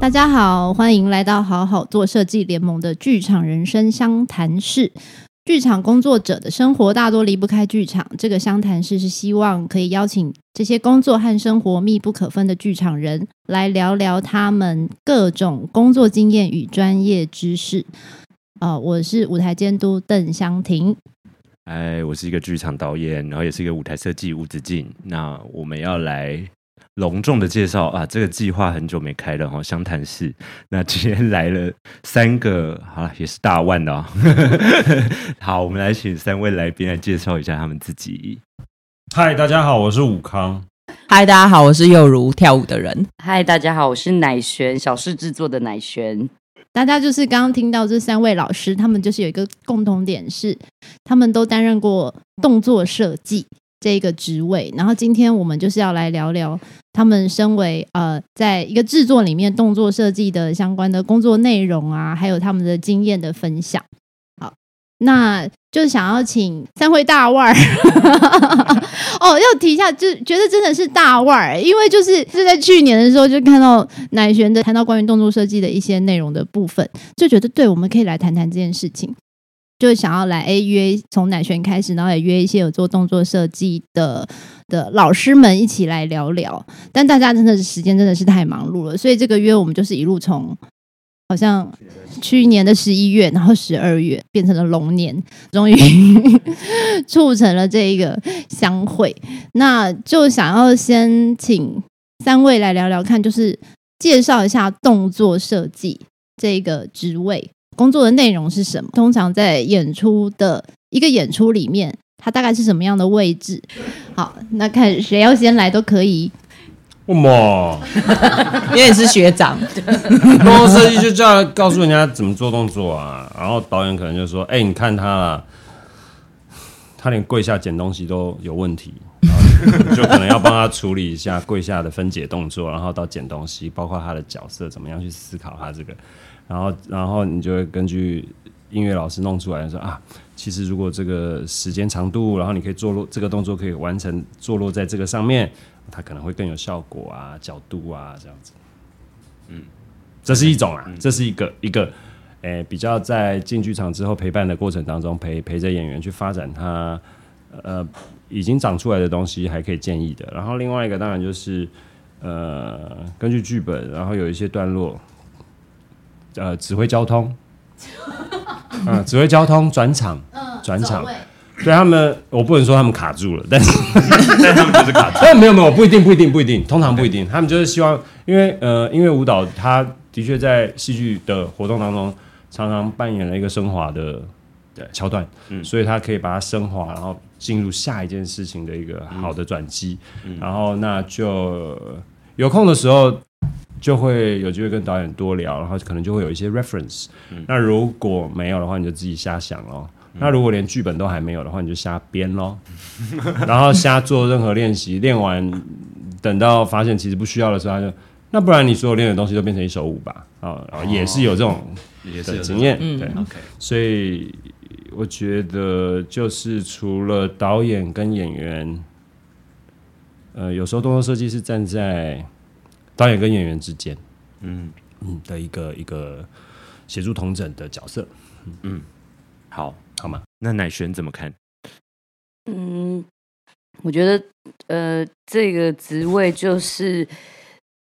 大家好，欢迎来到好好做设计联盟的剧场人生相谈室。剧场工作者的生活大多离不开剧场，这个相谈室是希望可以邀请这些工作和生活密不可分的剧场人来聊聊他们各种工作经验与专业知识。啊、呃，我是舞台监督邓香婷。哎，我是一个剧场导演，然后也是一个舞台设计吴子敬。那我们要来。隆重的介绍啊，这个计划很久没开了哈，湘潭市。那今天来了三个，好也是大腕的哦。好，我们来请三位来宾来介绍一下他们自己。嗨，大家好，我是武康。嗨，大家好，我是幼如跳舞的人。嗨，大家好，我是乃璇，小事制作的乃璇。大家就是刚刚听到这三位老师，他们就是有一个共同点是，他们都担任过动作设计。这个职位，然后今天我们就是要来聊聊他们身为呃，在一个制作里面动作设计的相关的工作内容啊，还有他们的经验的分享。好，那就想要请三位大腕儿 哦，要提一下，就觉得真的是大腕儿，因为就是是在去年的时候就看到乃璇的谈到关于动作设计的一些内容的部分，就觉得对，我们可以来谈谈这件事情。就想要来 A 约，从乃璇开始，然后也约一些有做动作设计的的老师们一起来聊聊。但大家真的是时间真的是太忙碌了，所以这个约我们就是一路从好像去年的十一月，然后十二月变成了龙年，终于 促成了这一个相会。那就想要先请三位来聊聊看，就是介绍一下动作设计这个职位。工作的内容是什么？通常在演出的一个演出里面，它大概是什么样的位置？好，那看谁要先来都可以。为什么？因为你是学长。动作设计就叫告诉人家怎么做动作啊，然后导演可能就说：“哎、欸，你看他啦，他连跪下捡东西都有问题，就可能要帮他处理一下跪下的分解动作，然后到捡东西，包括他的角色怎么样去思考他这个。”然后，然后你就会根据音乐老师弄出来说啊，其实如果这个时间长度，然后你可以坐落这个动作可以完成坐落在这个上面，它可能会更有效果啊，角度啊这样子。嗯，这是一种啊，这是一个一个，诶，比较在进剧场之后陪伴的过程当中，陪陪着演员去发展他呃已经长出来的东西，还可以建议的。然后另外一个当然就是呃根据剧本，然后有一些段落。呃，指挥交通，嗯，指挥交通转场，转场，对他们，我不能说他们卡住了，但是 但他们就是卡住，但没有没有，不一定不一定不一定，通常不一定，他们就是希望，因为呃，因为舞蹈，它的确在戏剧的活动当中，常常扮演了一个升华的桥段，嗯，所以他可以把它升华，然后进入下一件事情的一个好的转机，嗯。然后那就有空的时候。就会有机会跟导演多聊，然后可能就会有一些 reference。嗯、那如果没有的话，你就自己瞎想咯。嗯、那如果连剧本都还没有的话，你就瞎编咯。然后瞎做任何练习，练完等到发现其实不需要的时候，他就那不然你所有练的东西都变成一首舞吧。啊，然后也是有这种的经验。对，OK。所以我觉得就是除了导演跟演员，呃，有时候动作设计是站在。导演跟演员之间，嗯嗯的一个一个协助同整的角色，嗯，好，好吗？那乃璇怎么看？嗯，我觉得呃，这个职位就是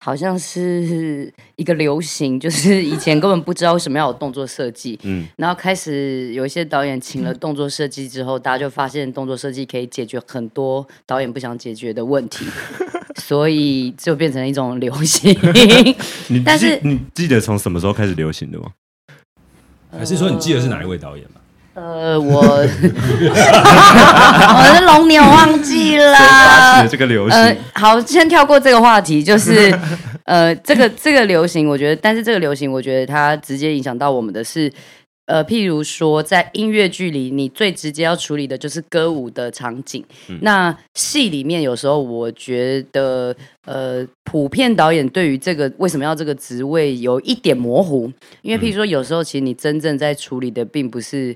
好像是 一个流行，就是以前根本不知道为什么要有动作设计，嗯，然后开始有一些导演请了动作设计之后，嗯、大家就发现动作设计可以解决很多导演不想解决的问题。所以就变成一种流行。但是你记得从什么时候开始流行的吗？还是说你记得是哪一位导演吗？呃，我 我是龙年，我忘记了。这个流行。呃，好，先跳过这个话题。就是呃，这个这个流行，我觉得，但是这个流行，我觉得它直接影响到我们的是呃，譬如说，在音乐剧里，你最直接要处理的就是歌舞的场景。嗯、那戏里面有时候，我觉得，呃，普遍导演对于这个为什么要这个职位有一点模糊，因为譬如说，有时候其实你真正在处理的并不是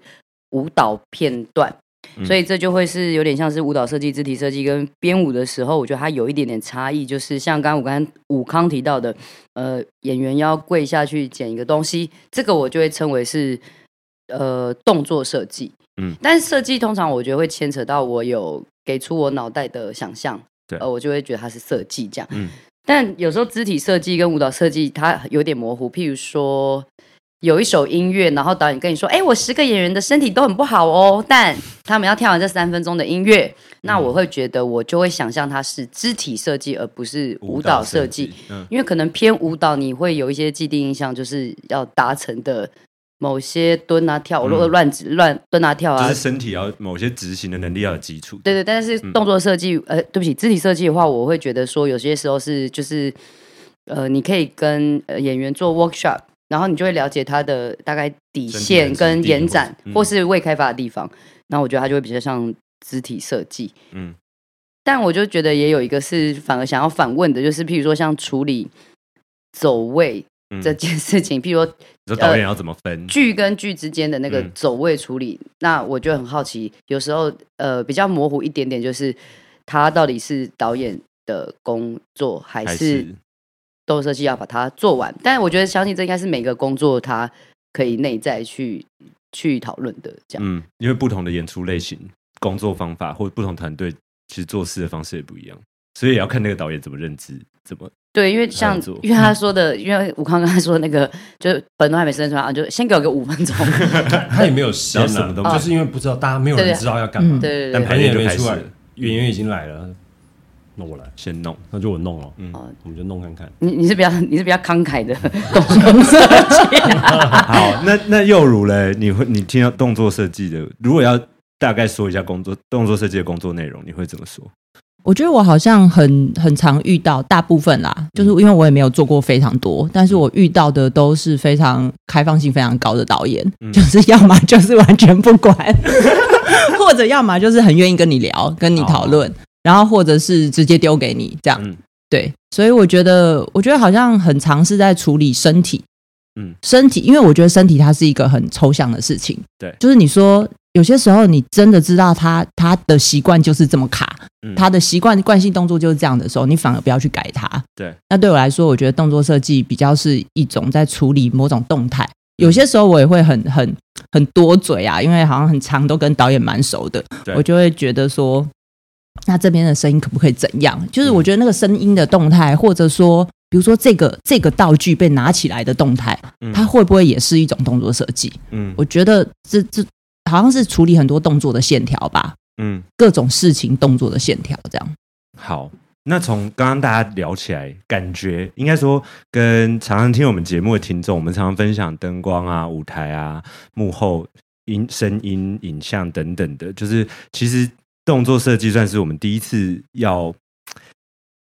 舞蹈片段，嗯、所以这就会是有点像是舞蹈设计、肢体设计跟编舞的时候，我觉得它有一点点差异，就是像刚刚我刚武康提到的，呃，演员要跪下去捡一个东西，这个我就会称为是。呃，动作设计，嗯，但是设计通常我觉得会牵扯到我有给出我脑袋的想象，对，呃，我就会觉得它是设计这样，嗯，但有时候肢体设计跟舞蹈设计它有点模糊，譬如说有一首音乐，然后导演跟你说，哎，我十个演员的身体都很不好哦，但他们要跳完这三分钟的音乐，那我会觉得我就会想象它是肢体设计，而不是舞蹈设计，嗯，因为可能偏舞蹈，你会有一些既定印象，就是要达成的。某些蹲啊跳，如果乱乱蹲啊跳啊，就是身体要某些执行的能力要有基础。对对，但是动作设计，嗯、呃，对不起，肢体设计的话，我会觉得说，有些时候是就是，呃，你可以跟演员做 workshop，然后你就会了解他的大概底线跟延展，或，或是未开发的地方。那、嗯、我觉得他就会比较像肢体设计。嗯，但我就觉得也有一个是反而想要反问的，就是譬如说像处理走位。这件事情，譬如说，你说导演要怎么分剧、呃、跟剧之间的那个走位处理？嗯、那我就很好奇，有时候呃比较模糊一点点，就是他到底是导演的工作，还是动作设计要把它做完？但是我觉得，相信这应该是每个工作他可以内在去去讨论的。这样，嗯，因为不同的演出类型、工作方法或不同团队，其实做事的方式也不一样，所以也要看那个导演怎么认知，怎么。对，因为像因为他说的，因为武康刚才说的那个，就是本都还没生出来啊，就先给我个五分钟。他也没有先什么东西，就是因为不知道，大家没有人知道要干嘛。对对对。但排练也没出来，演员已经来了，那我来先弄，那就我弄了。嗯，我们就弄看看。你你是比较你是比较慷慨的动作设计。好，那那又如嘞？你会你听到动作设计的，如果要大概说一下工作动作设计的工作内容，你会怎么说？我觉得我好像很很常遇到，大部分啦，就是因为我也没有做过非常多，但是我遇到的都是非常开放性非常高的导演，嗯、就是要么就是完全不管，或者要么就是很愿意跟你聊、跟你讨论，哦、然后或者是直接丢给你这样。嗯、对，所以我觉得，我觉得好像很常是在处理身体，嗯，身体，因为我觉得身体它是一个很抽象的事情，对，就是你说。有些时候，你真的知道他他的习惯就是这么卡，嗯、他的习惯惯性动作就是这样的时候，你反而不要去改它。对，那对我来说，我觉得动作设计比较是一种在处理某种动态。有些时候我也会很很很多嘴啊，因为好像很长都跟导演蛮熟的，我就会觉得说，那这边的声音可不可以怎样？就是我觉得那个声音的动态，或者说，比如说这个这个道具被拿起来的动态，它会不会也是一种动作设计？嗯，我觉得这这。好像是处理很多动作的线条吧，嗯，各种事情动作的线条这样。好，那从刚刚大家聊起来，感觉应该说跟常常听我们节目的听众，我们常常分享灯光啊、舞台啊、幕后音、声音、影像等等的，就是其实动作设计算是我们第一次要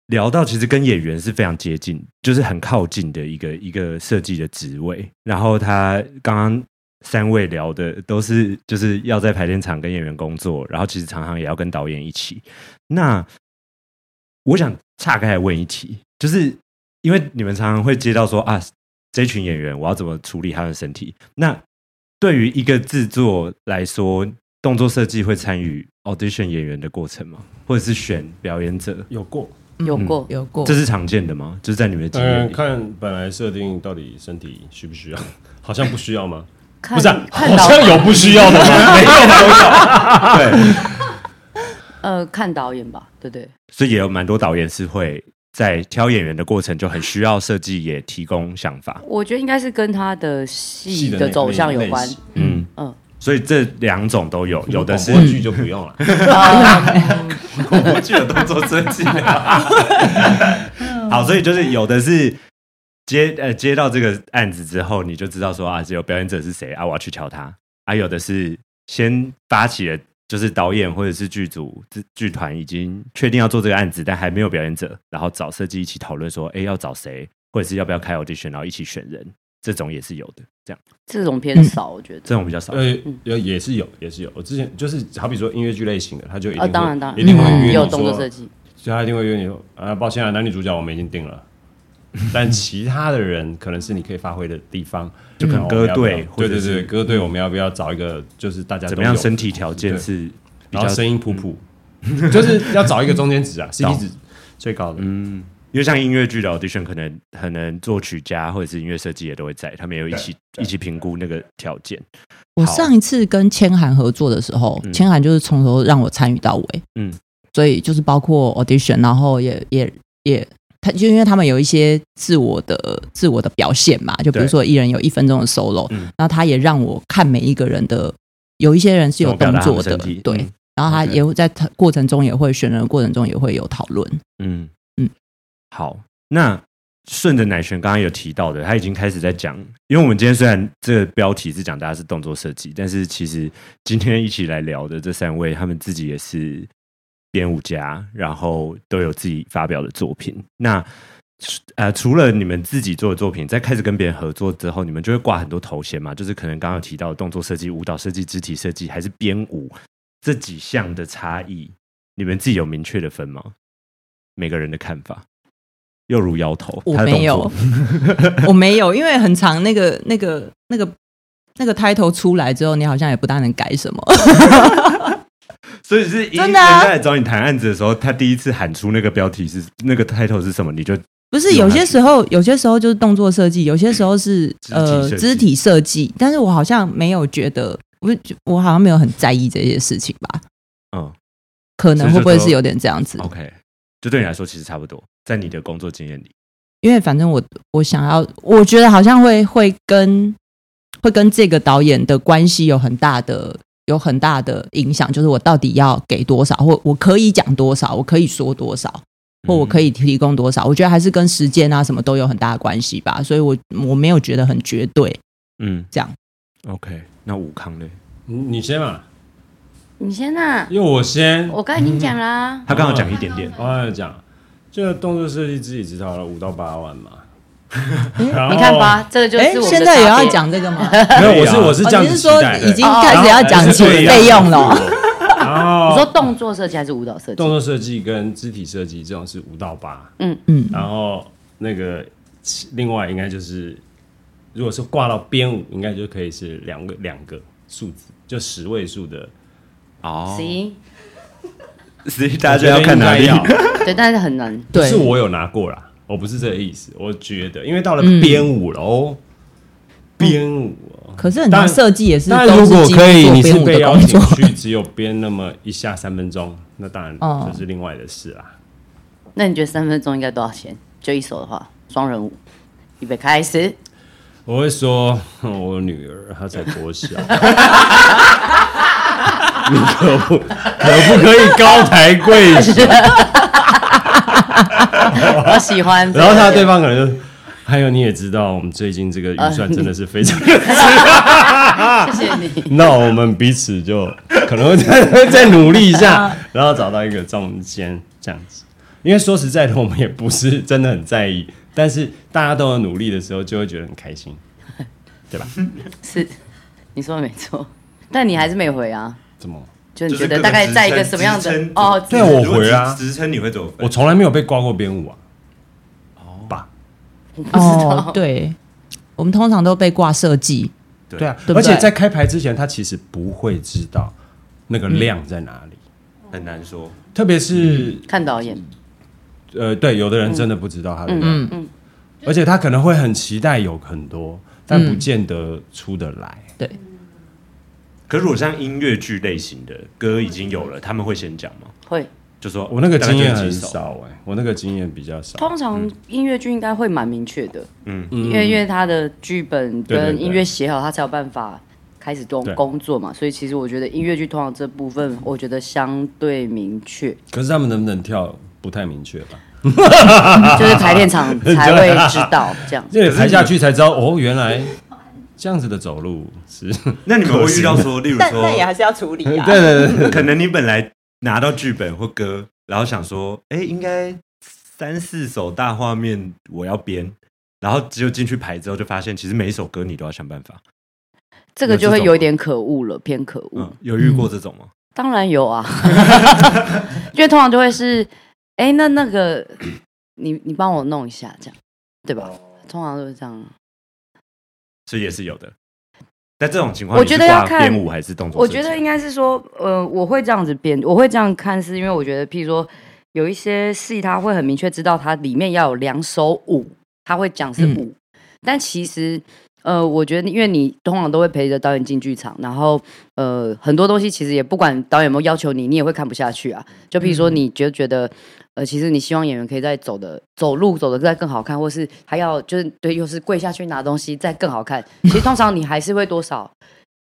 聊到，其实跟演员是非常接近，就是很靠近的一个一个设计的职位。然后他刚刚。三位聊的都是就是要在排练场跟演员工作，然后其实常常也要跟导演一起。那我想岔开来问一题，就是因为你们常常会接到说啊，这群演员我要怎么处理他的身体？那对于一个制作来说，动作设计会参与 audition 演员的过程吗？或者是选表演者？有过，有过，有过，这是常见的吗？就是在你们的经验里，看本来设定到底身体需不需要？好像不需要吗？看不是、啊，好像有不需要的吗？没有都有。对，呃，看导演吧，对对。所以也有蛮多导演是会在挑演员的过程就很需要设计，也提供想法。我觉得应该是跟他的戏的走向有关。嗯嗯，所以这两种都有，有的是剧就不用了。广播剧的动作设计。好，所以就是有的是。接呃接到这个案子之后，你就知道说啊，只有表演者是谁啊，我要去敲他。啊，有的是先发起了，就是导演或者是剧组、剧团已经确定要做这个案子，但还没有表演者，然后找设计一起讨论说，哎，要找谁，或者是要不要开 audition，然后一起选人。这种也是有的，这样这种偏少，我觉得这种比较少。呃，也也是有，也是有。我之前就是好比说音乐剧类型的，他就一定会，啊，当然当然，一定会约动作设计，所以他一定会约你说，啊，抱歉啊，男女主角我们已经定了，但其他的人可能是你可以发挥的地方，就可能歌队，对对对，歌队我们要不要找一个就是大家怎么样身体条件是，然后声音普普，就是要找一个中间值啊，CP 值最高的，嗯。因为像音乐剧的 audition，可能可能作曲家或者是音乐设计也都会在，他们也有一起一起评估那个条件。我上一次跟千涵合作的时候，嗯、千涵就是从头让我参与到尾，嗯，所以就是包括 audition，然后也也也，他就因为他们有一些自我的自我的表现嘛，就比如说一人有一分钟的 solo，嗯，然后他也让我看每一个人的，有一些人是有动作的，对，嗯、然后他也会在他过程中也会选人的过程中也会有讨论，嗯嗯。好，那顺着奶璇刚刚有提到的，他已经开始在讲。因为我们今天虽然这个标题是讲大家是动作设计，但是其实今天一起来聊的这三位，他们自己也是编舞家，然后都有自己发表的作品。那呃，除了你们自己做的作品，在开始跟别人合作之后，你们就会挂很多头衔嘛？就是可能刚刚提到的动作设计、舞蹈设计、肢体设计，还是编舞这几项的差异，你们自己有明确的分吗？每个人的看法。又如摇头，我没有，我没有，因为很长，那个、那个、那个、那个 title 出来之后，你好像也不大能改什么。所以是真的、啊。人家来找你谈案子的时候，他第一次喊出那个标题是那个 title 是什么，你就不是。有些时候，有些时候就是动作设计，有些时候是 呃肢体设计，但是我好像没有觉得，我我好像没有很在意这些事情吧。嗯，可能会不会是有点这样子？OK。就对你来说，其实差不多，在你的工作经验里，因为反正我我想要，我觉得好像会会跟会跟这个导演的关系有很大的有很大的影响，就是我到底要给多少，或我可以讲多少，我可以说多少，或我可以提供多少，嗯、我觉得还是跟时间啊什么都有很大的关系吧，所以我我没有觉得很绝对，嗯，这样。OK，那武康呢？你先嘛。你先呐、啊，因为我先，我刚才已经讲啦、嗯。他刚刚讲一点点，我刚才讲，这个动作设计自己知道了五到八万嘛。你看吧，这个就是我现在也要讲这个吗？没有，我是我是这样子、说已经开始要讲起费用了。然后你说动作设计还是舞蹈设计？动作设计跟肢体设计这种是五到八。嗯嗯。然后那个另外应该就是，如果是挂到编舞，应该就可以是两个两个数字，就十位数的。哦，行，所以大家就要看哪里？对，但是很难。对，是我有拿过啦，我不是这个意思。我觉得，因为到了编舞了哦，编舞，可是很多设计也是。但如果可以，你是被邀请去，只有编那么一下三分钟，那当然就是另外的事啦。那你觉得三分钟应该多少钱？就一首的话，双人舞，预备开始。我会说，我女儿她才多小。你 可不可不可以高抬贵手？我喜欢。然后他对方可能就，还有你也知道，我们最近这个预算真的是非常。谢谢你。那我们彼此就可能会再再努力一下，然后找到一个中间这样子。因为说实在的，我们也不是真的很在意，但是大家都有努力的时候，就会觉得很开心，对吧？是，你说的没错，但你还是没回啊。怎么？就你觉得大概在一个什么样的哦？对，我回啊，职称你会怎么？我从来没有被挂过编舞啊。哦，吧？哦，对，我们通常都被挂设计。对啊，而且在开牌之前，他其实不会知道那个量在哪里，很难说。特别是看导演，呃，对，有的人真的不知道他的量，嗯嗯，而且他可能会很期待有很多，但不见得出得来。对。可如果像音乐剧类型的歌已经有了，他们会先讲吗？会，就说我那个经验很少哎、欸，我那个经验比较少。通常音乐剧应该会蛮明确的，嗯，因为因为他的剧本跟音乐写好，他才有办法开始工工作嘛。所以其实我觉得音乐剧通常这部分，我觉得相对明确。可是他们能不能跳，不太明确吧？就是排练场才会知道这样，因为排下去才知道哦，原来。这样子的走路是，那你们会遇到说，例如说，那也还是要处理啊。对对对，可能你本来拿到剧本或歌，然后想说，哎，应该三四首大画面我要编，然后只有进去排之后，就发现其实每一首歌你都要想办法。这个就会有一点可恶了，偏可恶。嗯，有遇过这种吗？当然有啊，因为通常就会是，哎，那那个你你帮我弄一下，这样对吧？通常都是这样，所以也是有的。在这种情况，我觉得要看编舞还是动作。我觉得应该是说，呃，我会这样子编，我会这样看，是因为我觉得，譬如说有一些戏，他会很明确知道它里面要有两首舞，他会讲是舞，嗯、但其实。呃，我觉得，因为你通常都会陪着导演进剧场，然后呃，很多东西其实也不管导演有没有要求你，你也会看不下去啊。就比如说，你觉得觉得，呃，其实你希望演员可以再走的走路走的再更好看，或是还要就是对，又是跪下去拿东西再更好看。其实通常你还是会多少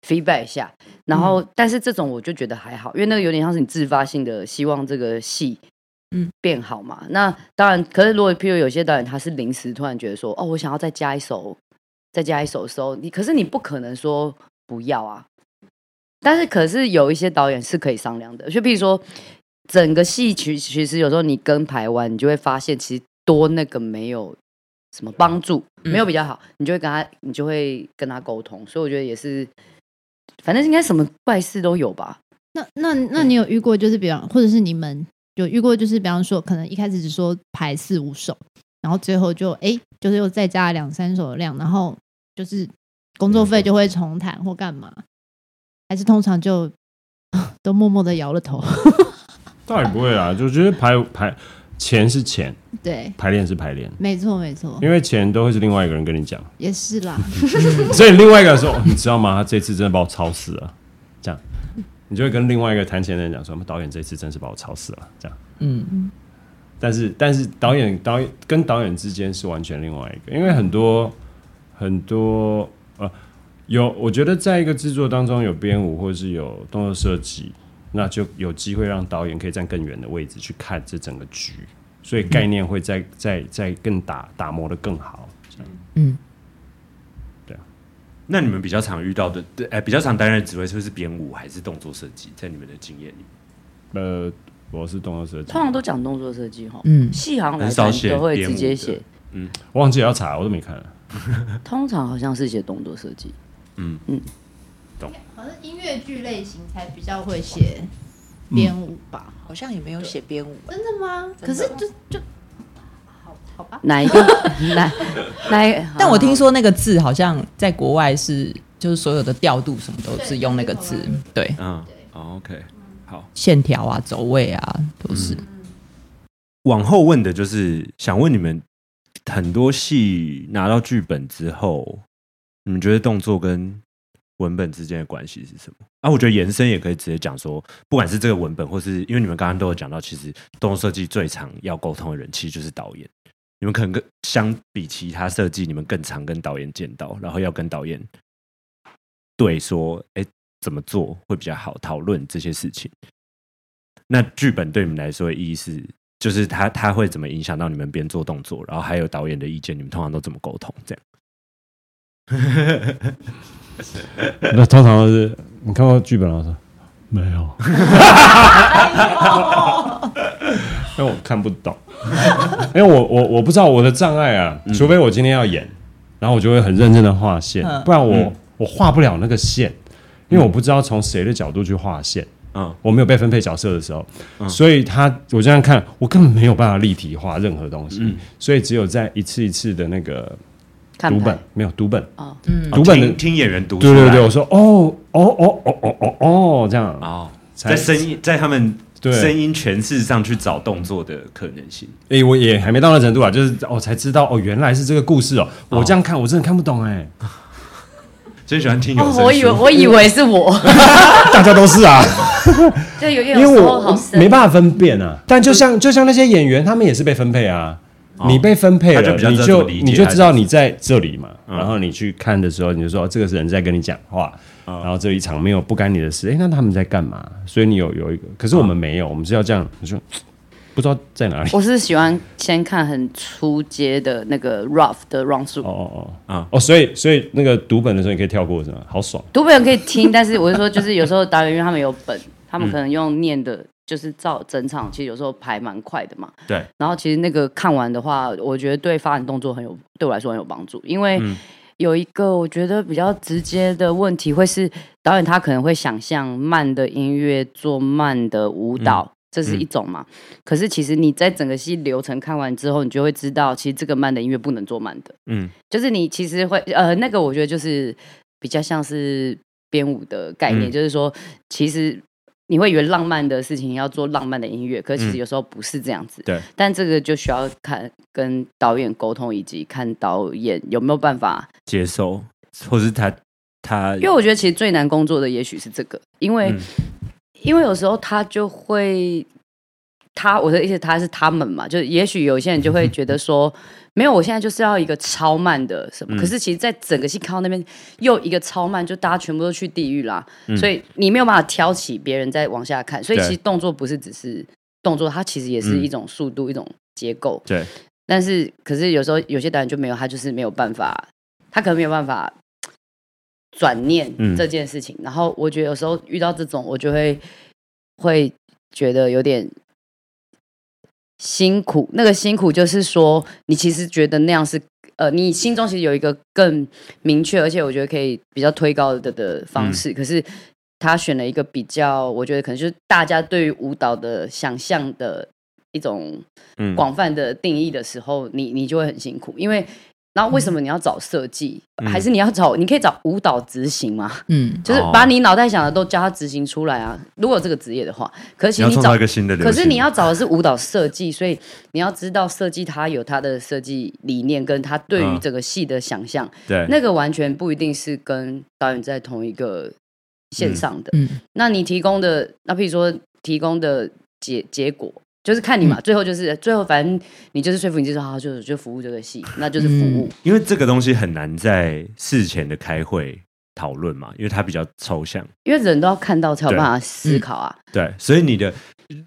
feedback 一下，然后但是这种我就觉得还好，因为那个有点像是你自发性的希望这个戏嗯变好嘛。那当然，可是如果譬如有些导演他是临时突然觉得说，哦，我想要再加一首。再加一首的时候，你可是你不可能说不要啊。但是可是有一些导演是可以商量的，就比如说整个戏曲，其实有时候你跟排完，你就会发现其实多那个没有什么帮助，没有比较好，你就会跟他，你就会跟他沟通。所以我觉得也是，反正应该什么怪事都有吧。那那那你有遇过就是比方，或者是你们有遇过就是比方说，可能一开始只说排四五首，然后最后就哎，就是又再加两三首的量，然后。就是工作费就会重谈或干嘛，还是通常就 都默默的摇了头。倒也不会啦，就觉得排排钱是钱，对，排练是排练，没错没错。因为钱都会是另外一个人跟你讲，也是啦。所以另外一个人说，你知道吗？他这次真的把我吵死了。这样，你就会跟另外一个谈钱的人讲说，我们导演这次真是把我吵死了。这样，嗯。但是但是导演导演跟导演之间是完全另外一个，因为很多。很多呃，有我觉得在一个制作当中有编舞或者是有动作设计，那就有机会让导演可以站更远的位置去看这整个局，所以概念会再再再更打打磨的更好。嗯，对啊。那你们比较常遇到的，对，哎，比较常担任职位是不是编舞还是动作设计？在你们的经验里，呃，我是动作设计，通常都讲动作设计哈，嗯，戏行来讲都会直接写，嗯，我忘记要查，我都没看。通常好像是写动作设计，嗯嗯，懂。好像音乐剧类型才比较会写编舞吧，嗯、好像也没有写编舞。真的吗？可是就就好好吧。哪一个？哪哪？但我听说那个字好像在国外是，就是所有的调度什么都是用那个字。对，对嗯，好，OK，好，线条啊，走位啊，都是。嗯、往后问的就是想问你们。很多戏拿到剧本之后，你们觉得动作跟文本之间的关系是什么？啊，我觉得延伸也可以直接讲说，不管是这个文本，或是因为你们刚刚都有讲到，其实动作设计最常要沟通的人，其实就是导演。你们可能跟相比其他设计，你们更常跟导演见到，然后要跟导演对说，哎，怎么做会比较好，讨论这些事情。那剧本对你们来说的意义是？就是他他会怎么影响到你们边做动作，然后还有导演的意见，你们通常都怎么沟通？这样？那通常都是你看过剧本了？我说没有，因为我看不懂，因为我我我不知道我的障碍啊，除非我今天要演，然后我就会很认真的画线，不然我我画不了那个线，因为我不知道从谁的角度去画线。嗯，我没有被分配角色的时候，嗯、所以他我这样看，我根本没有办法立体化任何东西，嗯、所以只有在一次一次的那个读本，没有读本。哦，嗯，读本的听演员读，对对对，我说哦哦哦哦哦哦哦这样。哦，在声音在他们声音诠释上去找动作的可能性，哎，我也还没到那程度啊，就是我才知道哦，原来是这个故事哦，我这样看我真的看不懂哎。真喜欢听有声书，我以为我以为是我，大家都是啊。对，有因为我没办法分辨啊。但就像就像那些演员，他们也是被分配啊。你被分配了，你就你就知道你在这里嘛。然后你去看的时候，你就说这个是人在跟你讲话。然后这一场没有不干你的事，哎，那他们在干嘛？所以你有有一个，可是我们没有，我们是要这样，你说。不知道在哪里。我是喜欢先看很初阶的那个 rough 的 run。哦哦哦啊哦，所以所以那个读本的时候你可以跳过是吗？好爽。读本可以听，但是我是说，就是有时候导演因为他们有本，他们可能用念的就是照整场，其实有时候排蛮快的嘛。对。然后其实那个看完的话，我觉得对发展动作很有，对我来说很有帮助。因为有一个我觉得比较直接的问题，会是导演他可能会想象慢的音乐做慢的舞蹈，嗯、这是一种嘛。嗯、可是其实你在整个戏流程看完之后，你就会知道，其实这个慢的音乐不能做慢的。嗯。就是你其实会呃，那个我觉得就是比较像是编舞的概念，嗯、就是说其实。你会以为浪漫的事情要做浪漫的音乐，可是其实有时候不是这样子。嗯、对，但这个就需要看跟导演沟通，以及看导演有没有办法接受，或是他他。因为我觉得其实最难工作的也许是这个，因为、嗯、因为有时候他就会他我的意思他是他们嘛，就也许有些人就会觉得说。没有，我现在就是要一个超慢的什么。嗯、可是其实，在整个戏看到那边又一个超慢，就大家全部都去地狱啦。嗯、所以你没有办法挑起别人再往下看。所以其实动作不是只是动作，它其实也是一种速度，嗯、一种结构。对。但是，可是有时候有些导演就没有，他就是没有办法，他可能没有办法转念这件事情。嗯、然后我觉得有时候遇到这种，我就会会觉得有点。辛苦，那个辛苦就是说，你其实觉得那样是，呃，你心中其实有一个更明确，而且我觉得可以比较推高的的方式。嗯、可是他选了一个比较，我觉得可能就是大家对于舞蹈的想象的一种广泛的定义的时候，嗯、你你就会很辛苦，因为。然后为什么你要找设计？嗯、还是你要找？你可以找舞蹈执行吗？嗯，就是把你脑袋想的都叫他执行出来啊！如果有这个职业的话，可是你找一个新的，可是你要找的是舞蹈设计，所以你要知道设计他有他的设计理念，跟他对于这个戏的想象。嗯、对，那个完全不一定是跟导演在同一个线上的。嗯，嗯，那你提供的，那譬如说提供的结结果。就是看你嘛，最后就是最后，反正你就是说服你，就是好，就就服务这个戏，那就是服务。嗯，因为这个东西很难在事前的开会讨论嘛，因为它比较抽象。因为人都要看到才有办法思考啊。对，嗯、对，所以你的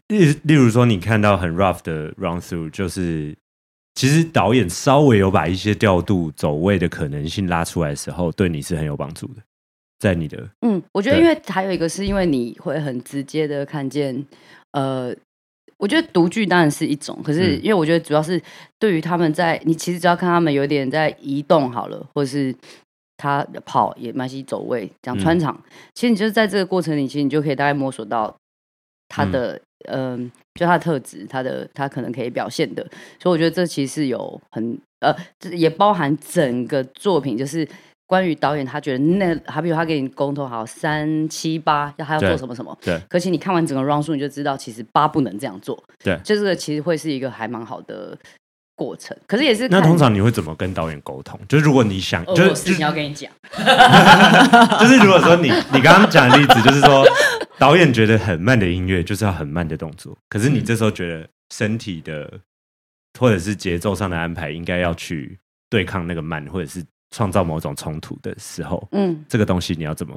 例例如说，你看到很 rough 的 run through，就是其实导演稍微有把一些调度走位的可能性拉出来的时候，对你是很有帮助的。在你的嗯，我觉得因为还有一个是因为你会很直接的看见呃。我觉得独剧当然是一种，可是因为我觉得主要是对于他们在你其实只要看他们有点在移动好了，或者是他跑也蛮喜走位讲穿场，嗯、其实你就是在这个过程里，其实你就可以大概摸索到他的嗯、呃，就他的特质，他的他可能可以表现的，所以我觉得这其实是有很呃，也包含整个作品就是。关于导演，他觉得那，好比如他给你沟通好三七八，要他要做什么什么，对。对，可是你看完整个 run through 你就知道，其实八不能这样做。对，就这个其实会是一个还蛮好的过程。可是也是，那通常你会怎么跟导演沟通？就是如果你想，就是事情要跟你讲，就是如果说你你刚刚讲的例子，就是说导演觉得很慢的音乐就是要很慢的动作，可是你这时候觉得身体的或者是节奏上的安排应该要去对抗那个慢，或者是。创造某种冲突的时候，嗯，这个东西你要怎么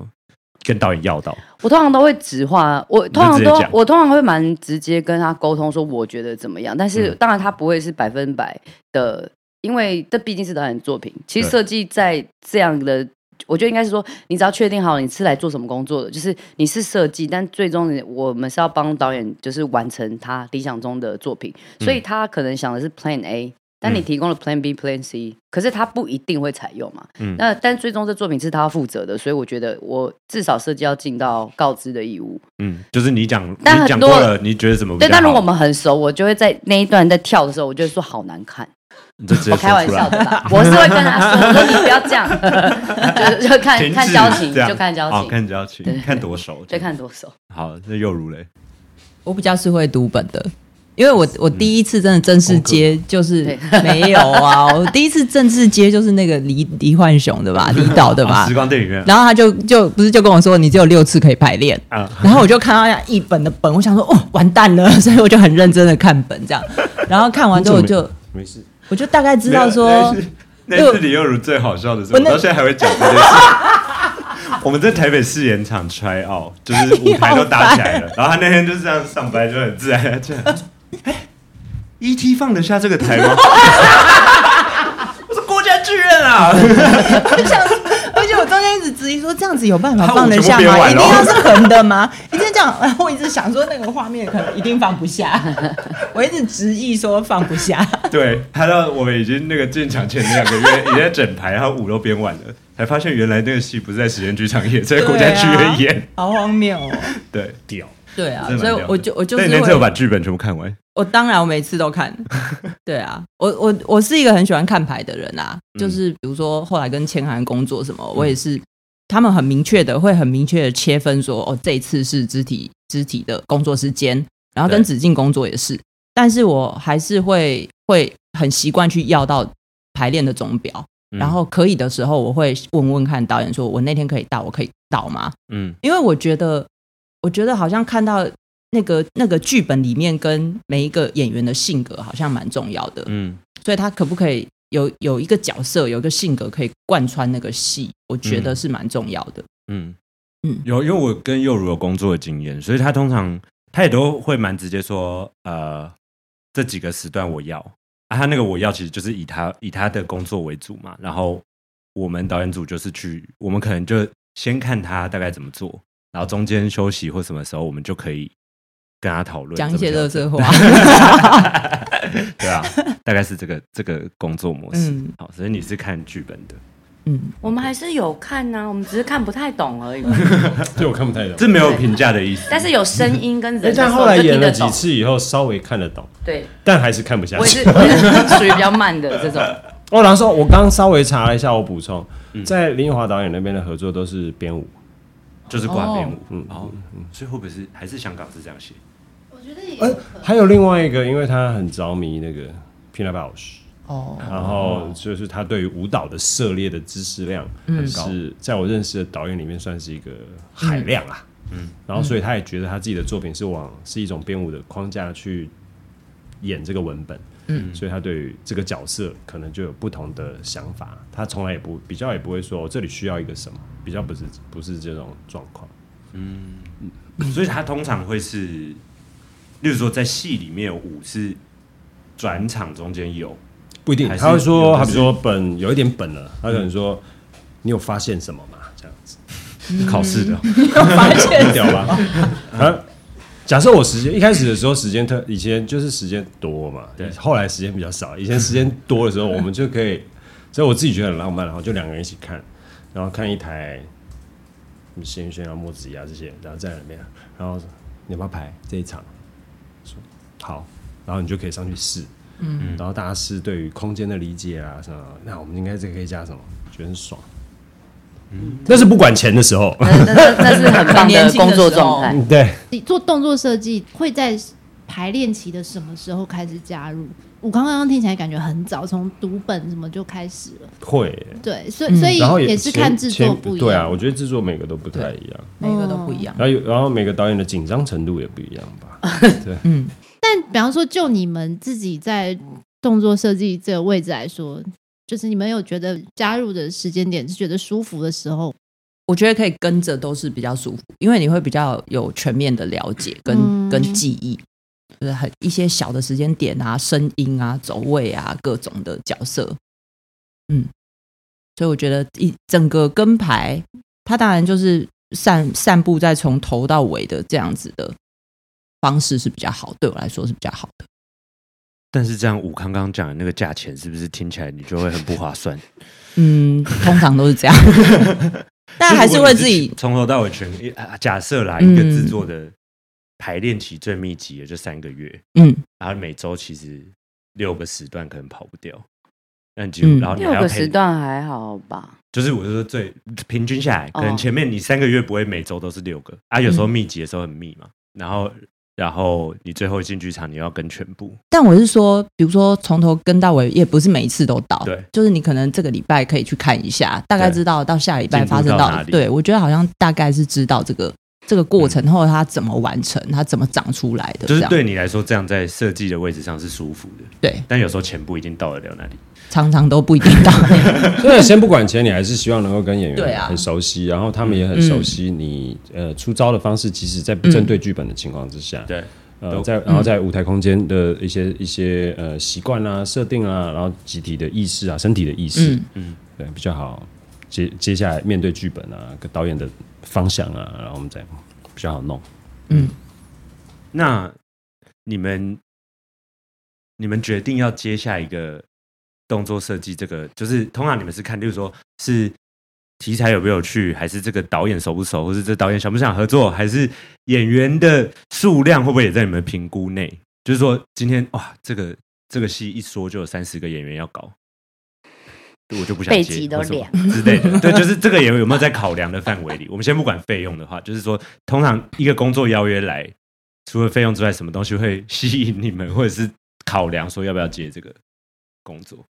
跟导演要到？我通常都会直话，我通常都我通常会蛮直接跟他沟通，说我觉得怎么样。但是当然他不会是百分百的，因为这毕竟是导演作品。其实设计在这样的，我觉得应该是说，你只要确定好你是来做什么工作的，就是你是设计，但最终我们是要帮导演就是完成他理想中的作品，所以他可能想的是 Plan A。但你提供了 Plan B、Plan C，可是他不一定会采用嘛。嗯，那但最终这作品是他要负责的，所以我觉得我至少设计要尽到告知的义务。嗯，就是你讲，但很多你了，你觉得怎么？对，但如果我们很熟，我就会在那一段在跳的时候，我就会说好难看。我开玩笑的吧，我是会跟他说，我说你不要这样，就就看看交情，就看交情，看交情，看多熟，就看多熟。好，那又如嘞？我比较是会读本的。因为我我第一次真的正式接就是没有啊，我第一次正式接就是那个李李焕雄的吧，李导的吧，时光电影院。然后他就就不是就跟我说，你只有六次可以排练。啊，然后我就看到那一本的本，我想说哦完蛋了，所以我就很认真的看本这样，然后看完之后我就没事，我就大概知道说，那次李幼如最好笑的时候，我到现在还会讲这件事。我们在台北试演场 try out，就是舞台都搭起来了，然后他那天就是这样上班就很自然这样。哎，E.T. 放得下这个台吗？我是国家剧院啊！我想，而且我中间一直质疑说，这样子有办法放得下吗？一定要是横的吗？一定天这样，然后我一直想说那个画面可能一定放不下，我一直执意说放不下。对，拍到我们已经那个进场前两个月，已经在整排，然后舞都编完了，才发现原来那个戏不是在实验剧场演，在国家剧院演，好荒谬哦。对，屌。对啊，所以我就我就是。那你那次有把剧本全部看完？我当然，我每次都看。对啊，我我我是一个很喜欢看牌的人啊，就是比如说后来跟千寒工作什么，我也是。他们很明确的会很明确的切分说，哦，这一次是肢体肢体的工作时间，然后跟子静工作也是，但是我还是会会很习惯去要到排练的总表，然后可以的时候我会问问看导演说，我那天可以到，我可以到吗？嗯，因为我觉得我觉得好像看到那个那个剧本里面跟每一个演员的性格好像蛮重要的，嗯，所以他可不可以？有有一个角色，有一个性格可以贯穿那个戏，我觉得是蛮重要的。嗯嗯，有，因为我跟幼如有工作的经验，所以他通常他也都会蛮直接说，呃，这几个时段我要啊，他那个我要其实就是以他以他的工作为主嘛，然后我们导演组就是去，我们可能就先看他大概怎么做，然后中间休息或什么时候，我们就可以跟他讨论讲一些垃圾话。对啊，大概是这个这个工作模式。嗯、好，所以你是看剧本的。嗯，我们还是有看呐、啊，我们只是看不太懂而已。对，我看不太懂，这没有评价的意思。但是有声音跟人，但 后来演了几次以后，稍微看得懂。对，但还是看不下去。我是我是属于比较慢的这种。哦，然后说，我刚刚稍微查了一下，我补充，在林奕华导演那边的合作都是编舞，就是挂编舞。嗯，哦，所以会不会是还是香港是这样写？呃，还有另外一个，因为他很着迷那个 Pina Bausch 哦，然后就是他对于舞蹈的涉猎的知识量很高，是。在我认识的导演里面算是一个海量啊。嗯，然后所以他也觉得他自己的作品是往是一种编舞的框架去演这个文本，嗯，所以他对于这个角色可能就有不同的想法。他从来也不比较也不会说这里需要一个什么，比较不是不是这种状况。嗯，所以他通常会是。例如说，在戏里面有舞是转场中间有不一定，他会说，他比如说本有一点本了，他可能说你有发现什么吗？这样子考试的有发现 屌吧？啊，假设我时间一开始的时候时间特以前就是时间多嘛，对，后来时间比较少。以前时间多的时候，我们就可以，所以我自己觉得很浪漫，然后就两个人一起看，然后看一台什么谢云轩啊、墨子怡啊这些，然后在里面，然后你要不要排这一场？好，然后你就可以上去试，嗯，然后大家试对于空间的理解啊什么，那我们应该这个可以加什么？觉得很爽，嗯，那是不管钱的时候，那那那是很棒的工作状态。对，你做动作设计会在排练期的什么时候开始加入？我刚刚听起来感觉很早，从读本什么就开始了。会，对，所以所以也是看制作不一样。对啊，我觉得制作每个都不太一样，每个都不一样。然后，然后每个导演的紧张程度也不一样吧？对，嗯。但比方说，就你们自己在动作设计这个位置来说，就是你们有觉得加入的时间点是觉得舒服的时候，我觉得可以跟着都是比较舒服，因为你会比较有全面的了解跟、嗯、跟记忆，就是很一些小的时间点啊、声音啊、走位啊各种的角色，嗯，所以我觉得一整个跟排，它当然就是散散步在从头到尾的这样子的。方式是比较好，对我来说是比较好的。但是这样，武康刚讲的那个价钱，是不是听起来你就会很不划算？嗯，通常都是这样，但还是会自己 从头到尾全假设来一个制作的排练期最密集的就三个月，嗯，然后每周其实六个时段可能跑不掉，那就、嗯、然后你六个时段还好吧？就是我是说最平均下来，可能前面你三个月不会每周都是六个啊，有时候密集的时候很密嘛，然后。然后你最后进剧场，你要跟全部。但我是说，比如说从头跟到尾，也不是每一次都到。对，就是你可能这个礼拜可以去看一下，大概知道到下礼拜发生到。到对，我觉得好像大概是知道这个这个过程后，它怎么完成，它怎么长出来的。就是对你来说，这样在设计的位置上是舒服的。对，但有时候钱不一定到得了那里。常常都不一定到，所以先不管钱，你还是希望能够跟演员很熟悉，然后他们也很熟悉你呃出招的方式。其实，在不针对剧本的情况之下，对，呃，在然后在舞台空间的一些一些呃习惯啊、设定啊，然后集体的意识啊、身体的意识，嗯，对，比较好。接接下来面对剧本啊，跟导演的方向啊，然后我们再比较好弄。嗯，那你们你们决定要接下一个动作设计，这个就是通常你们是看，例如说是题材有没有趣，还是这个导演熟不熟，或是这导演想不想合作，还是演员的数量会不会也在你们评估内？就是说今天哇，这个这个戏一说就有三十个演员要搞。我就不想接，背脊都凉之类的。对，就是这个也有没有在考量的范围里？我们先不管费用的话，就是说，通常一个工作邀约来，除了费用之外，什么东西会吸引你们，或者是考量说要不要接这个工作？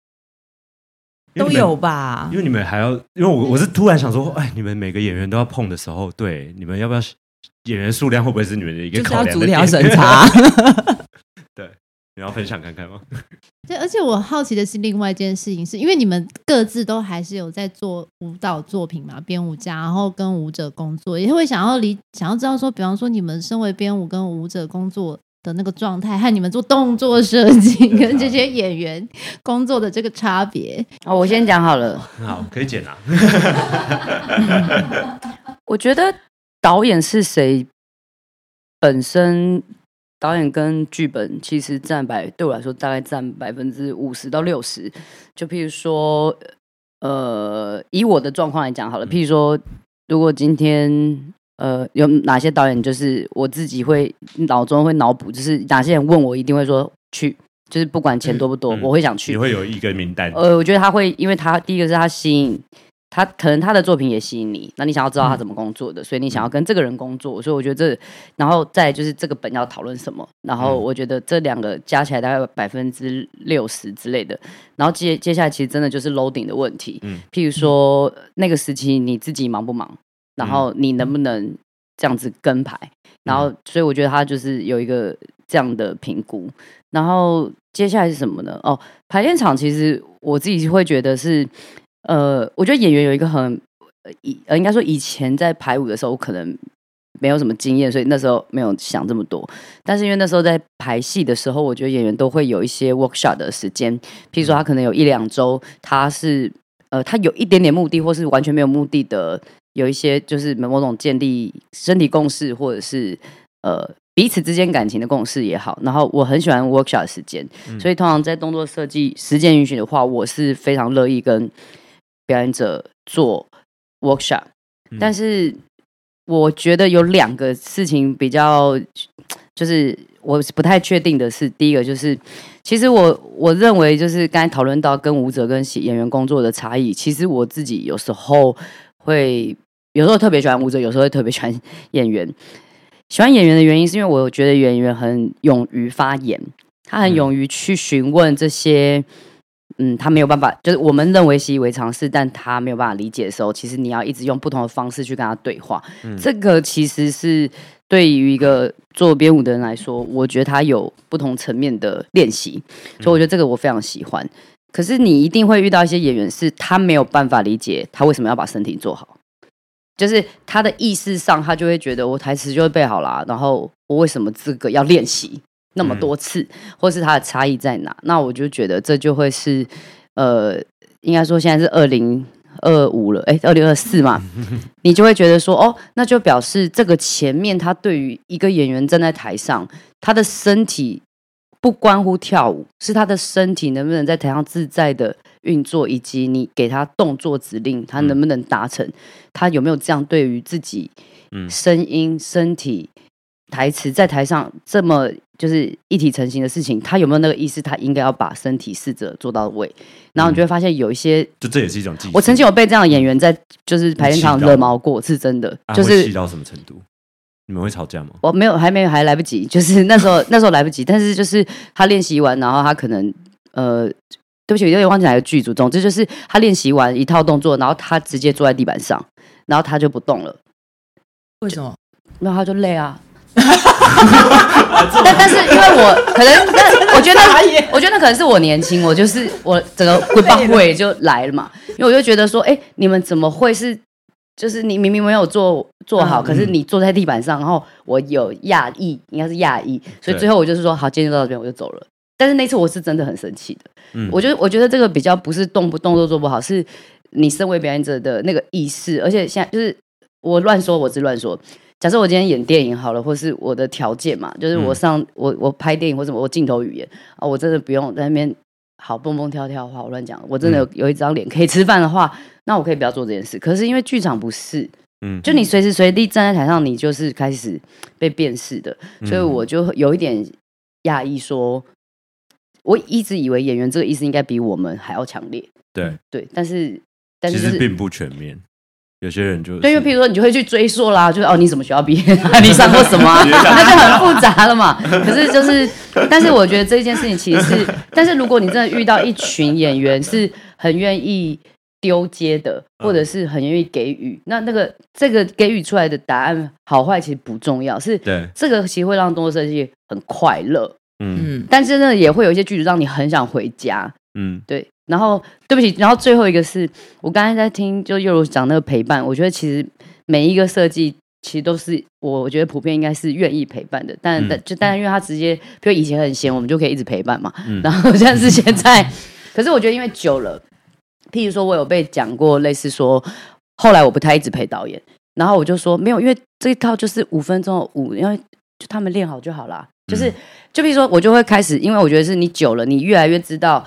都有吧？因为你们还要，因为我我是突然想说，哎，你们每个演员都要碰的时候，对，你们要不要演员数量会不会是你们的一个考量的点？审查。对。你要分享看看吗？对，而且我好奇的是另外一件事情是，是因为你们各自都还是有在做舞蹈作品嘛，编舞家，然后跟舞者工作，也会想要理想要知道说，比方说你们身为编舞跟舞者工作的那个状态，和你们做动作设计 跟这些演员工作的这个差别。哦，我先讲好了，好，可以剪啊。我觉得导演是谁本身。导演跟剧本其实占百，对我来说大概占百分之五十到六十。就譬如说，呃，以我的状况来讲好了，譬如说，如果今天呃有哪些导演，就是我自己会脑中会脑补，就是哪些人问我，一定会说去，就是不管钱多不多，嗯、我会想去。你会有一个名单？呃，我觉得他会，因为他第一个是他吸引。他可能他的作品也吸引你，那你想要知道他怎么工作的，嗯、所以你想要跟这个人工作，所以我觉得这，然后再就是这个本要讨论什么，然后我觉得这两个加起来大概百分之六十之类的，然后接接下来其实真的就是 loading 的问题，嗯，譬如说那个时期你自己忙不忙，然后你能不能这样子跟排，然后所以我觉得他就是有一个这样的评估，然后接下来是什么呢？哦，排练场其实我自己会觉得是。呃，我觉得演员有一个很以呃，应该说以前在排舞的时候，我可能没有什么经验，所以那时候没有想这么多。但是因为那时候在排戏的时候，我觉得演员都会有一些 workshop 的时间，譬如说他可能有一两周，他是呃，他有一点点目的，或是完全没有目的的，有一些就是某种建立身体共识，或者是呃彼此之间感情的共识也好。然后我很喜欢 workshop 的时间，所以通常在动作设计时间允许的话，我是非常乐意跟。表演者做 workshop，但是我觉得有两个事情比较，就是我不太确定的是，第一个就是，其实我我认为就是刚才讨论到跟舞者跟演员工作的差异，其实我自己有时候会，有时候特别喜欢舞者，有时候会特别喜欢演员。喜欢演员的原因是因为我觉得演员很勇于发言，他很勇于去询问这些。嗯，他没有办法，就是我们认为习以为常是，但他没有办法理解的时候，其实你要一直用不同的方式去跟他对话。嗯，这个其实是对于一个做编舞的人来说，我觉得他有不同层面的练习，所以我觉得这个我非常喜欢。可是你一定会遇到一些演员，是他没有办法理解他为什么要把身体做好，就是他的意识上，他就会觉得我台词就会背好了，然后我为什么这个要练习？那么多次，或是它的差异在哪？那我就觉得这就会是，呃，应该说现在是二零二五了，哎，二零二四嘛，你就会觉得说，哦，那就表示这个前面他对于一个演员站在台上，他的身体不关乎跳舞，是他的身体能不能在台上自在的运作，以及你给他动作指令，他能不能达成，他有没有这样对于自己，声音、身体。台词在台上这么就是一体成型的事情，他有没有那个意思？他应该要把身体试着做到位，然后你就会发现有一些，就这也是一种技术。我曾经有被这样的演员在就是排练场惹毛过，是真的，就是气到什么程度？你们会吵架吗？我没有，还没有，还来不及。就是那时候，那时候来不及。但是就是他练习完，然后他可能呃，对不起，我有点忘记哪个剧组。总之就是他练习完一套动作，然后他直接坐在地板上，然后他就不动了。为什么？然后他就累啊。但但是因为我可能那 我觉得我觉得那可能是我年轻，我就是我整个会帮会就来了嘛，因为我就觉得说，哎、欸，你们怎么会是就是你明明没有做做好，可是你坐在地板上，然后我有讶异，应该是讶异，所以最后我就是说好，今天就到这边我就走了。但是那次我是真的很生气的，嗯，我觉得我觉得这个比较不是动不动都做不好，是你身为表演者的那个意识，而且现在就是我乱说，我是乱说。假设我今天演电影好了，或是我的条件嘛，就是我上、嗯、我我拍电影或什么，我镜头语言啊，我真的不用在那边好蹦蹦跳跳的话，我乱讲，我真的有有一张脸可以吃饭的话，那我可以不要做这件事。可是因为剧场不是，嗯，就你随时随地站在台上，你就是开始被辨识的，所以我就有一点讶异，说我一直以为演员这个意思应该比我们还要强烈，对。对，但是但是、其实并不全面。有些人就对，因为譬如说，你就会去追溯啦，就是哦，你什么学校毕业？你上过什么、啊？那就很复杂了嘛。可是就是，但是我觉得这件事情其实是，但是如果你真的遇到一群演员是很愿意丢接的，或者是很愿意给予，那那个这个给予出来的答案好坏其实不重要，是对这个其实会让动作设计很快乐。嗯，但是呢，也会有一些剧组让你很想回家。嗯，对。然后对不起，然后最后一个是我刚才在听，就又如讲那个陪伴，我觉得其实每一个设计其实都是我我觉得普遍应该是愿意陪伴的，但但、嗯、就但因为他直接，比如以前很闲，我们就可以一直陪伴嘛。嗯、然后 但是现在，可是我觉得因为久了，譬如说我有被讲过类似说，后来我不太一直陪导演，然后我就说没有，因为这一套就是五分钟五，因为就他们练好就好啦。就是就比如说我就会开始，因为我觉得是你久了，你越来越知道。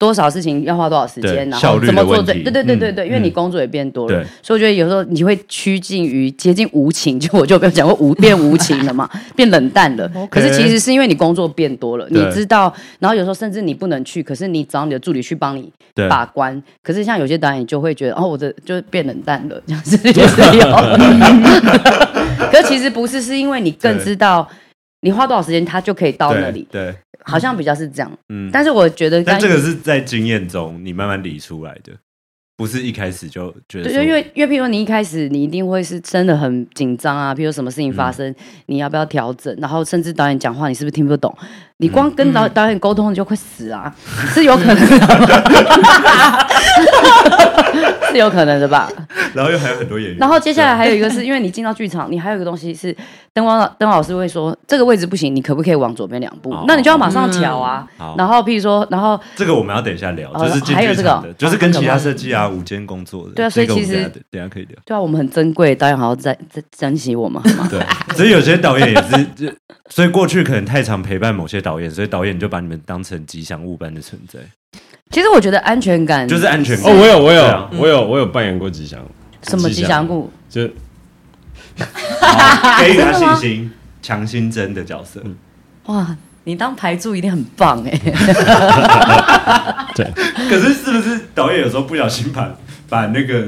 多少事情要花多少时间，然后怎么做对？对对对对对，因为你工作也变多了，所以我觉得有时候你会趋近于接近无情，就我就没有讲过无变无情了嘛，变冷淡了。可是其实是因为你工作变多了，你知道，然后有时候甚至你不能去，可是你找你的助理去帮你把关。可是像有些导演就会觉得，哦，我的就变冷淡了，这样子也是有。可是其实不是，是因为你更知道你花多少时间，他就可以到那里。对。好像比较是这样，嗯，但是我觉得，但这个是在经验中你慢慢理出来的，不是一开始就觉得。对，因为因为譬如说你一开始你一定会是真的很紧张啊，譬如什么事情发生，嗯、你要不要调整？然后甚至导演讲话，你是不是听不懂？你光跟导导演沟通，你就会死啊，嗯、是有可能的吗？是有可能的吧。然后又还有很多演员。然后接下来还有一个是因为你进到剧场，你还有一个东西是灯光灯光老师会说这个位置不行，你可不可以往左边两步？那你就要马上调啊。然后譬如说，然后这个我们要等一下聊，就是还有这个，就是跟其他设计啊、午间工作的。对啊，所以其实等下可以聊。对啊，我们很珍贵，导演好好在在珍惜我们。对，所以有些导演也是，所以过去可能太常陪伴某些导。演，所以导演就把你们当成吉祥物般的存在。其实我觉得安全感就是安全感。哦，我有，我有，啊、我有，我有扮演过吉祥。什么吉祥物？就 给予他信心、强心针的角色。哇，你当排柱一定很棒哎。对。可是是不是导演有时候不小心把把那个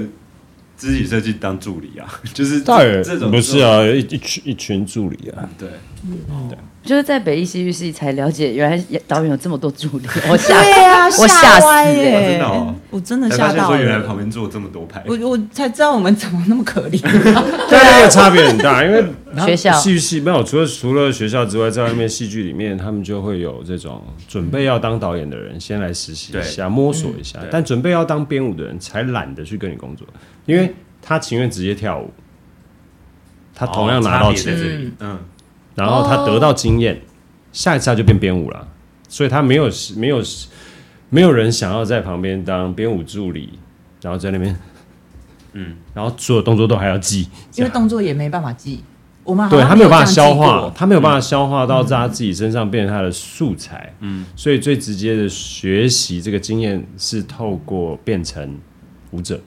肢体设计当助理啊？就是大演这种不是啊，一一群一群助理啊。对，嗯，对。就是在北艺戏剧系才了解，原来导演有这么多助理，我吓，我吓死耶！我真的吓到。说原来旁边坐这么多排，我我才知道我们怎么那么可怜。对，那个差别很大，因为学校。戏剧系没有，除了除了学校之外，在外面戏剧里面，他们就会有这种准备要当导演的人先来实习一下，摸索一下。但准备要当编舞的人才懒得去跟你工作，因为他情愿直接跳舞，他同样拿到钱。嗯。然后他得到经验，下一次他就变编舞了，所以他没有没有没有人想要在旁边当编舞助理，然后在那边，嗯，然后所有动作都还要记，因为动作也没办法记，我们对他没有办法消化，他没有办法消化到在他自己身上变成他的素材，嗯，所以最直接的学习这个经验是透过变成舞者。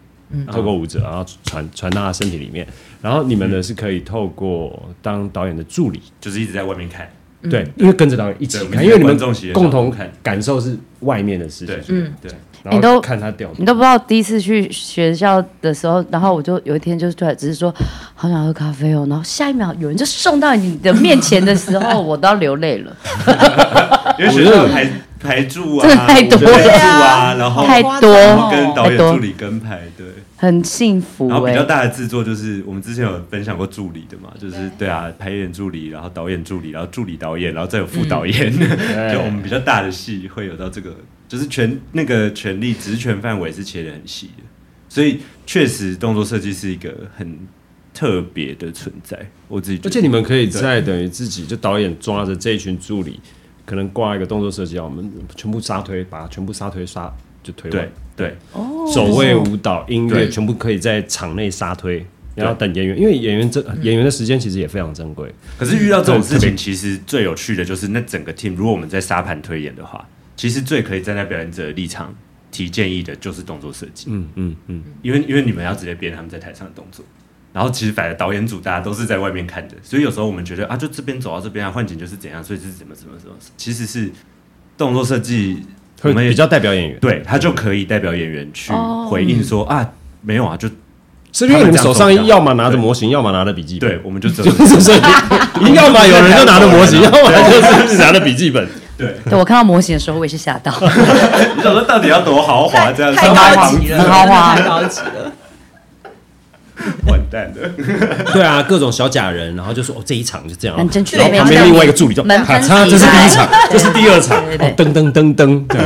透过舞者，然后传传到他身体里面，然后你们呢是可以透过当导演的助理，就是一直在外面看，对，因为跟着导演一起看，因为你们共同看。感受是外面的事情，嗯，对。你都看他掉，你都不知道第一次去学校的时候，然后我就有一天就是突然只是说好想喝咖啡哦，然后下一秒有人就送到你的面前的时候，我都要流泪了，因为学校排排柱啊，真 的太多了，然后太多，跟导演助理跟拍，对。很幸福、欸。然后比较大的制作就是我们之前有分享过助理的嘛，就是对啊，排演助理，然后导演助理，然后助理导演，然后再有副导演。嗯、就我们比较大的戏会有到这个，就是权那个权力职权范围是切得很细的，所以确实动作设计是一个很特别的存在。我自己而且你们可以在等于自己就导演抓着这一群助理，可能挂一个动作设计，我们全部杀推，把它全部杀推杀就推完。对，哦，走位、舞蹈、音乐全部可以在场内杀推，然后等演员，因为演员这演员的时间其实也非常珍贵。可是遇到这种事情，其实最有趣的就是那整个 team，如果我们在沙盘推演的话，其实最可以站在表演者的立场提建议的，就是动作设计。嗯嗯嗯，因为因为你们要直接编他们在台上的动作，然后其实反正导演组大家都是在外面看的，所以有时候我们觉得啊，就这边走到这边啊，换景就是怎样，所以是怎么怎么怎么，其实是动作设计我们也比较代表演员，对他就可以代表演员去回应说啊，没有啊，就。是因为你们手上要么拿着模型，要么拿着笔记本。对，我们就这样。要么有人就拿着模型，要么就是拿着笔记本。对，对我看到模型的时候，我也是吓到。你想说到底要多豪华？这样太高级了，豪华太高级了。完蛋了。对啊，各种小假人，然后就说哦，这一场就这样。很正确。旁边另外一个助理就，他这是第一场，这是第二场。噔噔噔噔，对。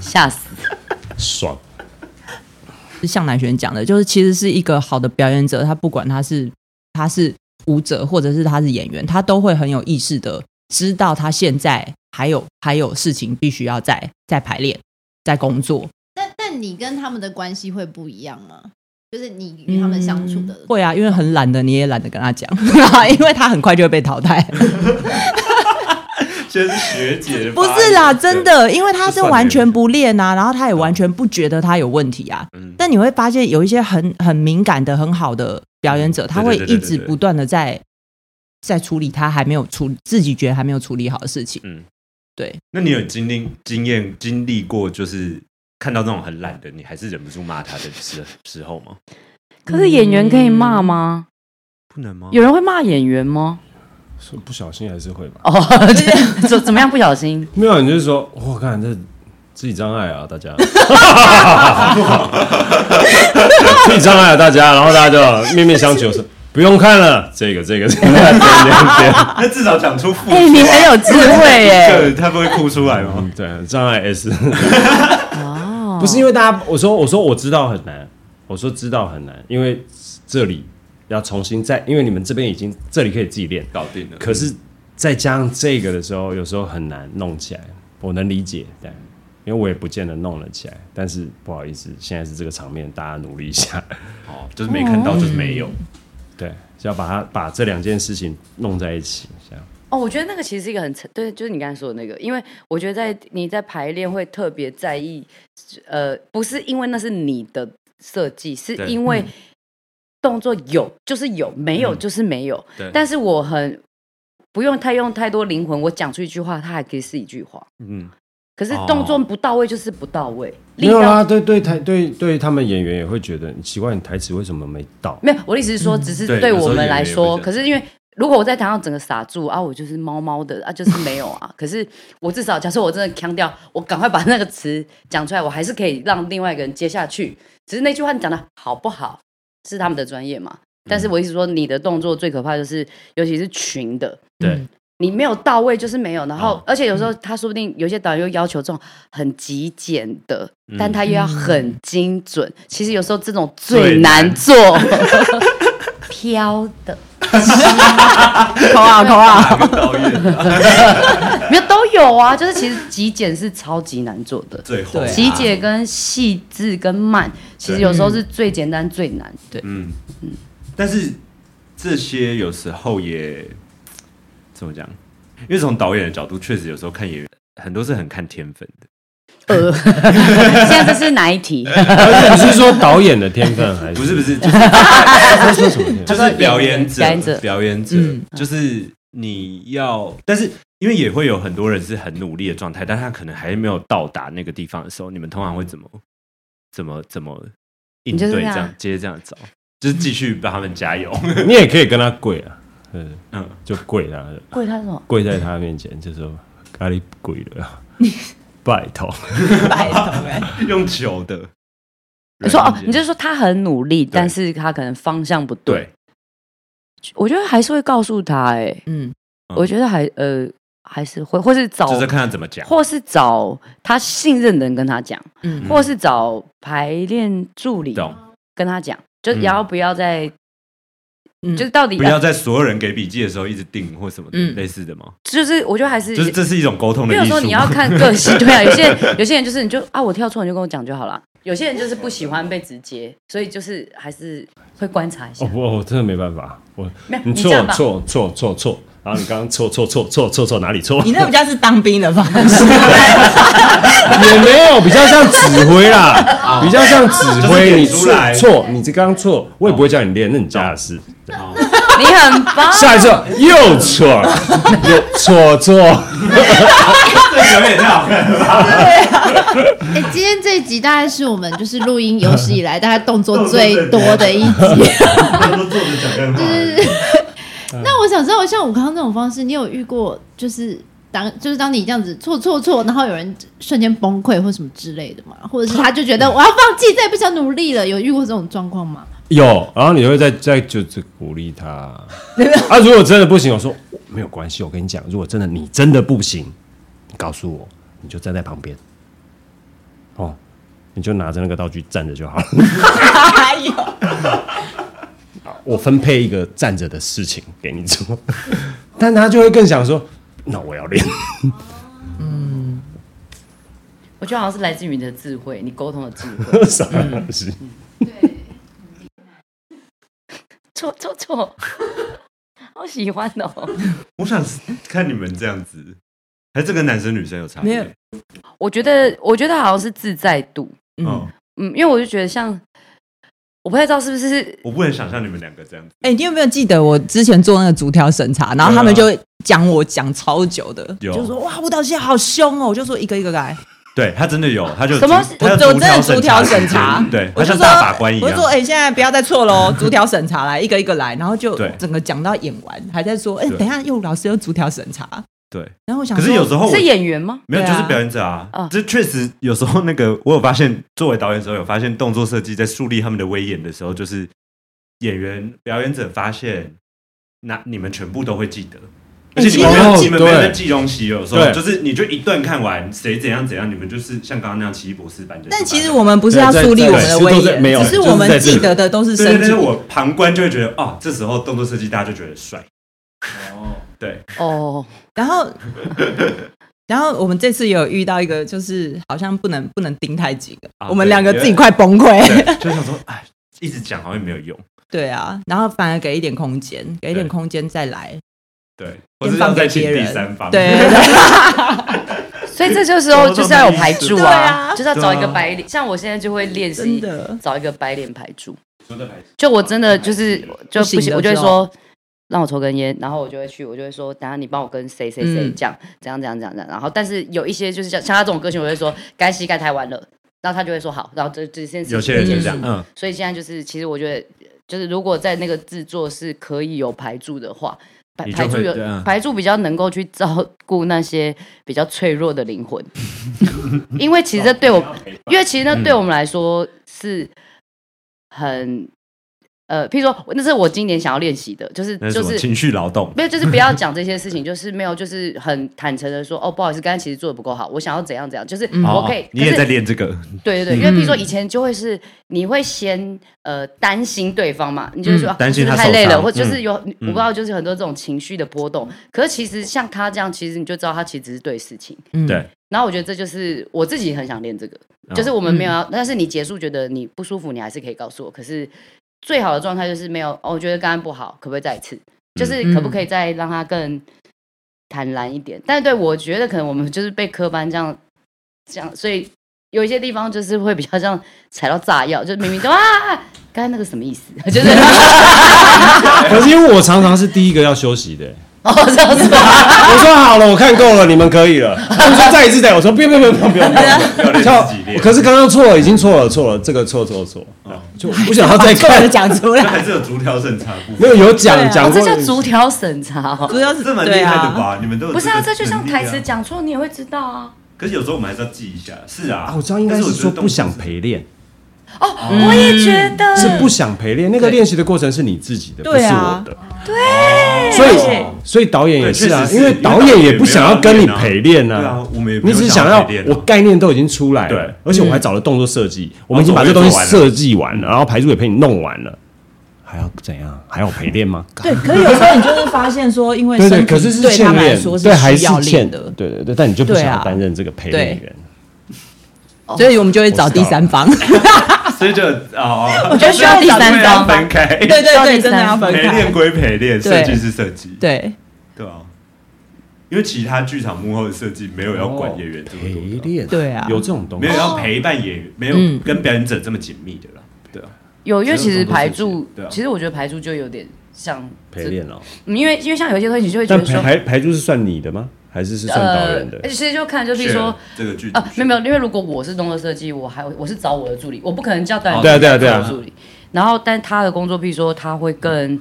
吓死。爽。向南璇讲的，就是其实是一个好的表演者，他不管他是他是舞者，或者是他是演员，他都会很有意识的知道他现在还有还有事情必须要在在排练，在工作。但但你跟他们的关系会不一样吗？就是你与他们相处的、嗯、会啊，因为很懒的你也懒得跟他讲，因为他很快就会被淘汰。先是学姐不是啦，真的，因为他是完全不练啊，然后他也完全不觉得他有问题啊。嗯、但你会发现有一些很很敏感的很好的表演者，他会一直不断的在在处理他还没有处自己觉得还没有处理好的事情。嗯，对。那你有经历经验经历过，就是看到那种很懒的，你还是忍不住骂他的时时候吗？可是演员可以骂吗？不能吗？有人会骂演员吗？说不小心还是会吧。哦，怎 怎么样不小心？没有，你就是说，我看这自己障碍啊，大家，自己障碍啊，大家，然后大家就面面相觑，说不用看了，这个这个 这个，那至少讲出负。哎，你很有智慧耶，他不会哭出来吗？对，障碍 S。哦，不是因为大家，我说我说我知道很难，我说知道很难，因为这里。要重新再，因为你们这边已经这里可以自己练搞定了，可是再加上这个的时候，有时候很难弄起来。我能理解，对，因为我也不见得弄了起来。但是不好意思，现在是这个场面，大家努力一下。哦，就是没看到，就是没有。对，就要把它把这两件事情弄在一起，这样。哦，我觉得那个其实是一个很对，就是你刚才说的那个，因为我觉得在你在排练会特别在意，呃，不是因为那是你的设计，是因为。动作有就是有，没有就是没有。嗯、但是我很不用太用太多灵魂，我讲出一句话，它还可以是一句话。嗯。可是动作不到位就是不到位。哦、没有啦，对对台对对他们演员也会觉得奇怪，你台词为什么没到？没有，我的意思是说，只是对我们来说。可是因为如果我在台上整个傻住啊，我就是猫猫的啊，就是没有啊。可是我至少假设我真的腔调，我赶快把那个词讲出来，我还是可以让另外一个人接下去。只是那句话你讲的好不好？是他们的专业嘛？但是我意思说，你的动作最可怕就是，尤其是群的，对，你没有到位就是没有。然后，而且有时候他说不定有些导演又要求这种很极简的，但他又要很精准。其实有时候这种最难做，飘的，口啊口啊，没有都有啊。就是其实极简是超级难做的，最后极简跟细致跟慢。其实有时候是最简单最难，对，嗯嗯，但是这些有时候也怎么讲？因为从导演的角度，确实有时候看演员很多是很看天分的。呃，现在这是哪一题？你是说导演的天分还是不是不是？就是说什么？就是表演者，表演者，表演者，就是你要，但是因为也会有很多人是很努力的状态，但他可能还没有到达那个地方的时候，你们通常会怎么？怎么怎么应对这样接这样走，就是继续帮他们加油。你也可以跟他跪啊，嗯。嗯，就跪他，跪他什么？跪在他面前就说咖喱跪了，拜托，拜托，用酒的。你说哦，你就是说他很努力，但是他可能方向不对。我觉得还是会告诉他，哎，嗯，我觉得还呃。还是会，或是找，就是看他怎么讲，或是找他信任的人跟他讲，嗯，或是找排练助理跟他讲，就要不要再嗯就是到底不要在所有人给笔记的时候一直定或什么的嗯类似的吗？就是我觉得还是就是这是一种沟通的艺术。比如说你要看个性，对啊，有些人有些人就是你就啊，我跳错你就跟我讲就好了。有些人就是不喜欢被直接，所以就是还是会观察一下哦。不，我真的没办法，我没有你错错错错错，然后你刚刚错错错错错错哪里错？你那比较是当兵的方式，也没有，比较像指挥啦，比较像指就是挥。你点出来错错，你这刚刚错，我也不会叫你练，那你家的事。你很棒，下一次又错，又错错。这表演太好看了吧？哎、今天这一集大概是我们就是录音有史以来大概动作最多的一集。他都坐着讲干话。那我想知道，像武康这种方式，你有遇过就是当就是当你这样子错错错，然后有人瞬间崩溃或什么之类的吗？或者是他就觉得我要放弃，再也不想努力了？有遇过这种状况吗？有，然后你会再再就是鼓励他。啊，如果真的不行，我说没有关系，我跟你讲，如果真的你真的不行，你告诉我，你就站在旁边。哦，你就拿着那个道具站着就好了。哎呦，我分配一个站着的事情给你做，但他就会更想说，那我要练。嗯我觉得好像是来自于你的智慧，你沟通的智慧。什么东西？错错错，好喜欢哦！我想看你们这样子，还是这跟男生女生有差别？没有。我觉得，我觉得好像是自在度。嗯嗯，，嗯，因为我就觉得像，我不太知道是不是我不能想象你们两个这样子。哎、你有没有记得我之前做那个逐条审查，然后他们就讲我讲超久的，有。就说哇舞蹈系好凶哦，我就说一个一个来，对他真的有，他就什么？我我真的逐条审查间，对，我就像大法官一样。我就说哎、现在不要再错喽，逐条审查来一个一个来，然后就整个讲到演完，还在说哎、对。等一下又老师又逐条审查，对，然后我想，可是有时候我是演员吗？没有，对啊就是表演者啊哦。这确实有时候那个，我有发现，作为导演的时候有发现，动作设计在树立他们的威严的时候，就是演员、表演者发现，那你们全部都会记得，而且你们没有、哦你们没有在对记东西，有时候对就是你就一段看完，谁怎样怎样，你们就是像刚刚那样奇异博士般的。但其实我们不是要树立我们的威严，对在在没有只是我们记得的都是对对对，身体。我旁观就会觉得，哦，这时候动作设计大家就觉得帅。哦，对，哦，然后，然后我们这次也有遇到一个，就是好像不能不能盯太紧了，啊我们两个自己快崩溃。就想说，哎，一直讲好像没有用。对啊，然后反而给一点空间，给一点空间再来，对，我是要再请第三方。对对对，所以这就是时候就是要有排柱啊，啊。就是要找一个白脸，像我现在就会练习找一个白脸排柱。说的还是就我真的就是就不行，我就会说让我抽根烟，然后我就会去，我就会说，等下你帮我跟谁谁谁嗯。讲，怎样怎样怎样怎样。然后但是有一些就是像像他这种个性，我会说该膝盖太弯了，然后他就会说好，然后这这件事有些人就这样，嗯，所以现在就是其实我觉得就是如果在那个制作是可以有排柱的话。排排柱有排柱比较能够去照顾那些比较脆弱的灵魂，因为其实这对我，因为其实那对我们来说是很呃，譬如说，那是我今年想要练习的，就是就是情绪劳动？没有，就是不要讲这些事情，就是没有，就是很坦诚的说，哦，不好意思，刚才其实做的不够好，我想要怎样怎样，就是嗯我可以，哦你也在练这个，对对对，因为譬如说以前就会是你会先呃担心对方嘛，你就是说、担心他是是太累了，或者就是有、嗯我不知道就是很多这种情绪的波动。可是其实像他这样，其实你就知道他其实只是对事情。嗯对，然后我觉得这就是我自己很想练这个，哦就是我们没有要，但是你结束觉得你不舒服，你还是可以告诉我。可是最好的状态就是没有，哦，我觉得刚刚不好，可不可以再一次？就是可不可以再让他更坦然一点？但是对我觉得可能我们就是被科班这样这样，所以有一些地方就是会比较像踩到炸药，就明明就啊，刚才那个什么意思？就是可是因为我常常是第一个要休息的、哦这样子吗？我说好了，我看够了，你们可以了。他们说再一次再，我说不用不用不用不用不用。要练跳自己练。可是刚刚错了，已经错了错了，这个错错错，就不想要再看的。讲出这来，还是有逐条审查部没，有有讲对啊哦，这，叫逐条审查哦。主要是这蛮厉害的吧？你们都有不是啊，这就像台词。讲错，你也会知道啊。可是有时候我们还是要记一下。是啊，啊，我知道应该是说不想陪练，哦，我也觉得是不想陪练。那个练习的过程是你自己的，不是我的。对，所以所以导演也是啊因为导演也不想要跟你陪练对啊啊。，我们也你只是想要陪练啊。我概念都已经出来了，对。而且我还找了动作设计，我们已经把这东西设计完了，然后排组也陪你弄完了，还还要怎样？还要陪练吗？对，可是有时候你就是发现说，因为对对，身体可是是对他们来欠练，说对还需要是欠练的，对对对，但你就不想担任这个陪练员。所以我们就会找第三方。所以就哦，我觉得需要第三方分开，对对对，真的要分开。陪练开。归陪练，设计是设计，对，对啊，因为其他剧场幕后的设计没有要管演员这么陪练，对啊。有这种东西，没有要陪伴演员，没有嗯。跟表演者这么紧密的啦，对啊，有，因为其实排只有动柱作设计对啊，其实我觉得排柱就有点像陪练哦。嗯因为因为像有一些东西，你就会觉得排排柱是算你的吗？还是是算导演的呃，？其实就看，就比如说。这个剧啊，没有没有，因为如果我是动作设计，我还我是找我的助理，我不可能叫导演哦对啊对啊对啊助理。然后，但他的工作，譬如说他会更，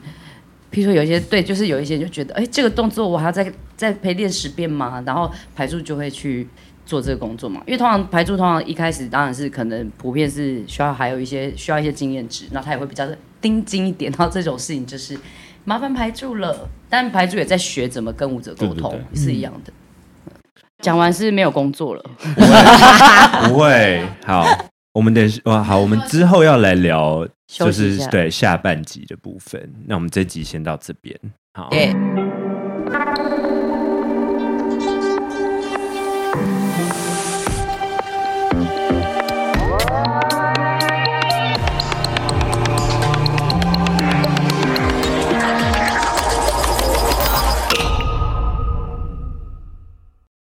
譬如说有一些对，就是有一些人就觉得，哎，这个动作我还要再再陪练十遍吗？然后排助就会去做这个工作嘛，因为通常排助通常一开始当然是可能普遍是需要还有一些需要一些经验值，然后他也会比较盯紧一点，然后这种事情就是麻烦排柱了。但排柱也在学怎么跟舞者沟通，对对是一样的。讲完是没有工作了。不会，好，我们等哇，好，我们之后要来聊，就是对下半集的部分。那我们这集先到这边，好。对。